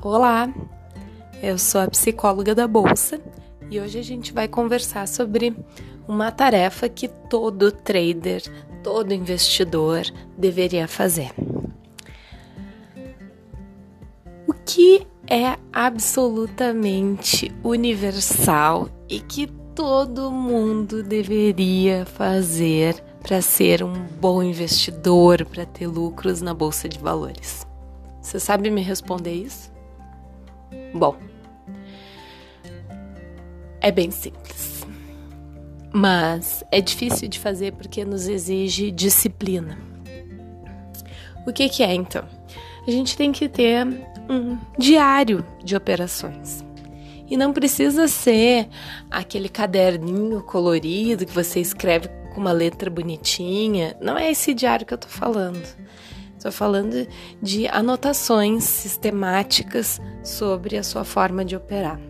Olá, eu sou a psicóloga da Bolsa e hoje a gente vai conversar sobre uma tarefa que todo trader, todo investidor deveria fazer. O que é absolutamente universal e que todo mundo deveria fazer para ser um bom investidor, para ter lucros na bolsa de valores? Você sabe me responder isso? Bom, é bem simples, mas é difícil de fazer porque nos exige disciplina. O que, que é então? A gente tem que ter um diário de operações. E não precisa ser aquele caderninho colorido que você escreve com uma letra bonitinha. Não é esse diário que eu tô falando. Estou falando de anotações sistemáticas sobre a sua forma de operar,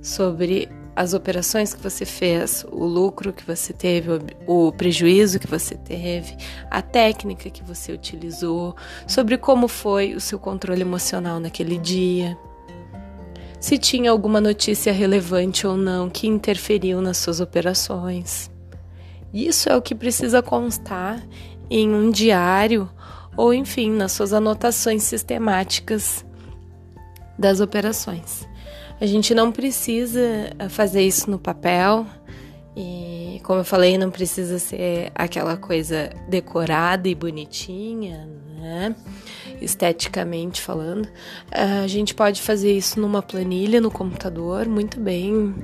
sobre as operações que você fez, o lucro que você teve, o prejuízo que você teve, a técnica que você utilizou, sobre como foi o seu controle emocional naquele dia, se tinha alguma notícia relevante ou não que interferiu nas suas operações. Isso é o que precisa constar em um diário ou enfim, nas suas anotações sistemáticas das operações. A gente não precisa eh, fazer isso no papel e, como eu falei, não precisa ser aquela coisa decorada e bonitinha, né? Esteticamente falando, a gente pode fazer isso numa planilha no computador, muito bem,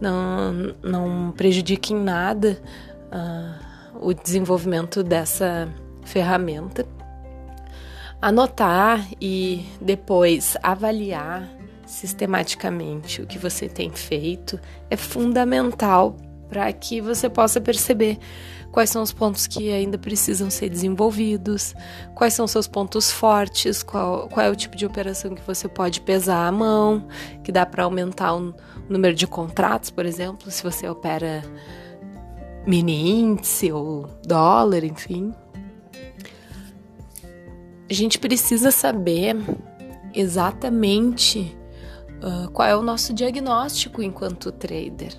não, não prejudica em nada uh, o desenvolvimento dessa ferramenta anotar e depois avaliar sistematicamente o que você tem feito é fundamental para que você possa perceber quais são os pontos que ainda precisam ser desenvolvidos, quais são seus pontos fortes, qual, qual é o tipo de operação que você pode pesar à mão, que dá para aumentar o número de contratos, por exemplo, se você opera mini índice ou dólar, enfim a gente precisa saber exatamente uh, qual é o nosso diagnóstico enquanto trader.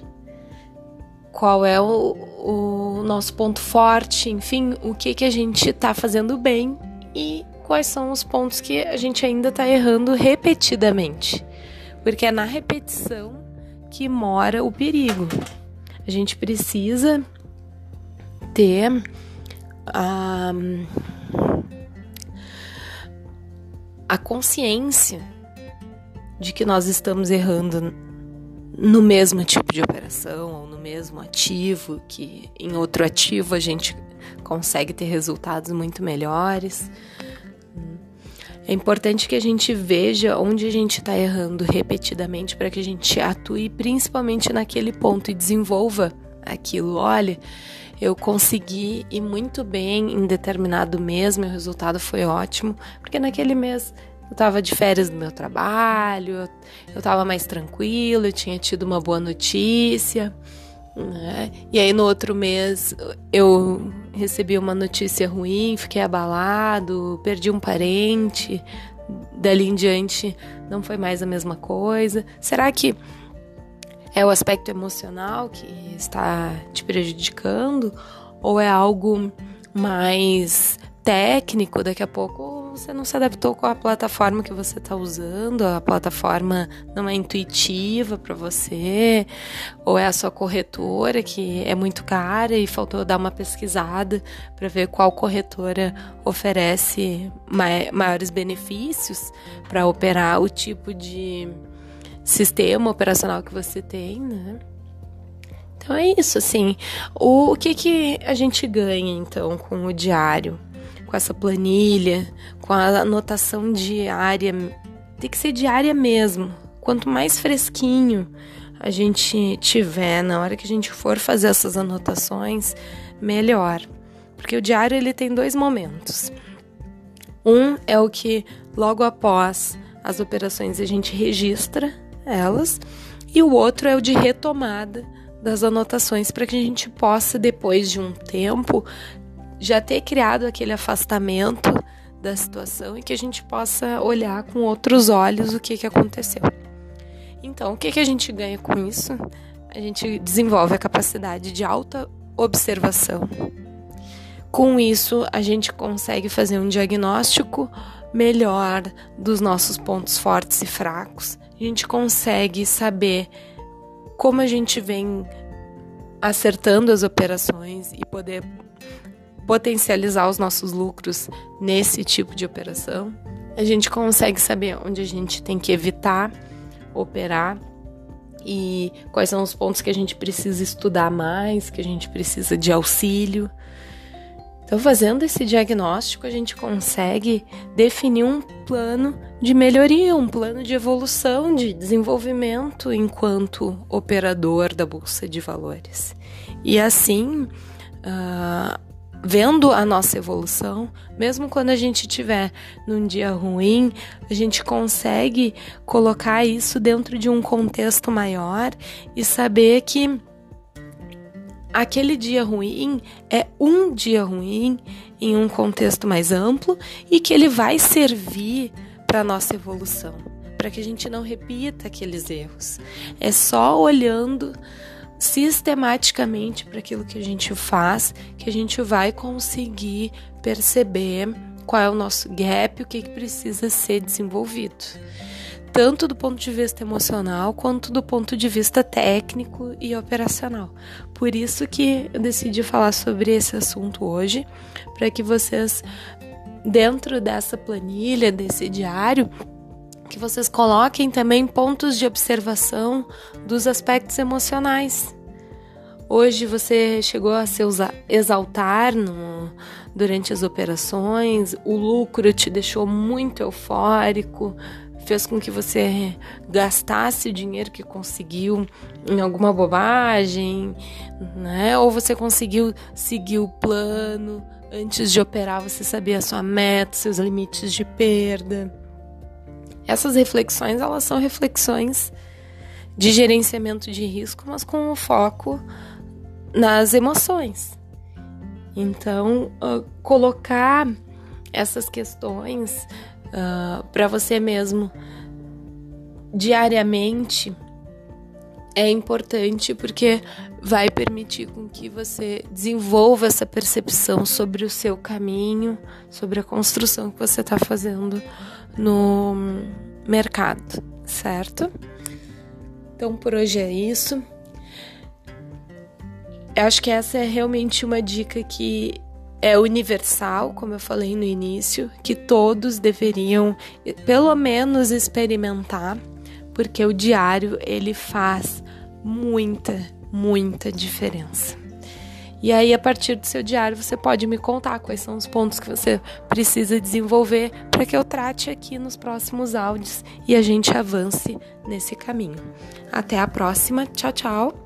Qual é o, o nosso ponto forte, enfim, o que, que a gente está fazendo bem e quais são os pontos que a gente ainda está errando repetidamente. Porque é na repetição que mora o perigo. A gente precisa ter a. Uh, a consciência de que nós estamos errando no mesmo tipo de operação ou no mesmo ativo, que em outro ativo a gente consegue ter resultados muito melhores. É importante que a gente veja onde a gente está errando repetidamente para que a gente atue principalmente naquele ponto e desenvolva aquilo. Olha, eu consegui ir muito bem em determinado mês, meu resultado foi ótimo, porque naquele mês eu estava de férias do meu trabalho, eu estava mais tranquilo, eu tinha tido uma boa notícia. Né? E aí no outro mês eu recebi uma notícia ruim, fiquei abalado, perdi um parente, dali em diante não foi mais a mesma coisa. Será que é o aspecto emocional que está te prejudicando ou é algo mais técnico? Daqui a pouco você não se adaptou com a plataforma que você está usando, a plataforma não é intuitiva para você, ou é a sua corretora que é muito cara e faltou dar uma pesquisada para ver qual corretora oferece maiores benefícios para operar o tipo de sistema operacional que você tem, né? Então é isso, assim. O, o que, que a gente ganha, então, com o diário? Com essa planilha, com a anotação diária. Tem que ser diária mesmo. Quanto mais fresquinho a gente tiver na hora que a gente for fazer essas anotações, melhor. Porque o diário ele tem dois momentos. Um é o que logo após as operações a gente registra elas, e o outro é o de retomada das anotações para que a gente possa, depois de um tempo, já ter criado aquele afastamento da situação e que a gente possa olhar com outros olhos o que, que aconteceu. Então, o que, que a gente ganha com isso? A gente desenvolve a capacidade de alta observação. Com isso, a gente consegue fazer um diagnóstico melhor dos nossos pontos fortes e fracos. A gente consegue saber como a gente vem acertando as operações e poder potencializar os nossos lucros nesse tipo de operação. A gente consegue saber onde a gente tem que evitar operar e quais são os pontos que a gente precisa estudar mais, que a gente precisa de auxílio. Então, fazendo esse diagnóstico, a gente consegue definir um plano de melhoria, um plano de evolução, de desenvolvimento enquanto operador da Bolsa de Valores. E assim, uh, vendo a nossa evolução, mesmo quando a gente tiver num dia ruim, a gente consegue colocar isso dentro de um contexto maior e saber que aquele dia ruim é um dia ruim em um contexto mais amplo e que ele vai servir para nossa evolução, para que a gente não repita aqueles erros. É só olhando sistematicamente para aquilo que a gente faz que a gente vai conseguir perceber qual é o nosso gap, o que, que precisa ser desenvolvido tanto do ponto de vista emocional quanto do ponto de vista técnico e operacional. Por isso que eu decidi falar sobre esse assunto hoje, para que vocês dentro dessa planilha, desse diário, que vocês coloquem também pontos de observação dos aspectos emocionais. Hoje você chegou a se exaltar no, durante as operações, o lucro te deixou muito eufórico, fez com que você gastasse o dinheiro que conseguiu em alguma bobagem, né? Ou você conseguiu seguir o plano, antes de operar você sabia a sua meta, seus limites de perda. Essas reflexões, elas são reflexões de gerenciamento de risco, mas com o foco nas emoções. Então, uh, colocar essas questões uh, ah, para você mesmo diariamente é importante porque vai permitir com que você desenvolva essa percepção sobre o seu caminho, sobre a construção que você está fazendo no mercado, certo? Então por hoje é isso. Eu acho que essa é realmente uma dica que é universal, como eu falei no início, que todos deveriam pelo menos experimentar, porque o diário ele faz muita, muita diferença. E aí, a partir do seu diário, você pode me contar quais são os pontos que você precisa desenvolver para que eu trate aqui nos próximos áudios e a gente avance nesse caminho. Até a próxima. Tchau, tchau.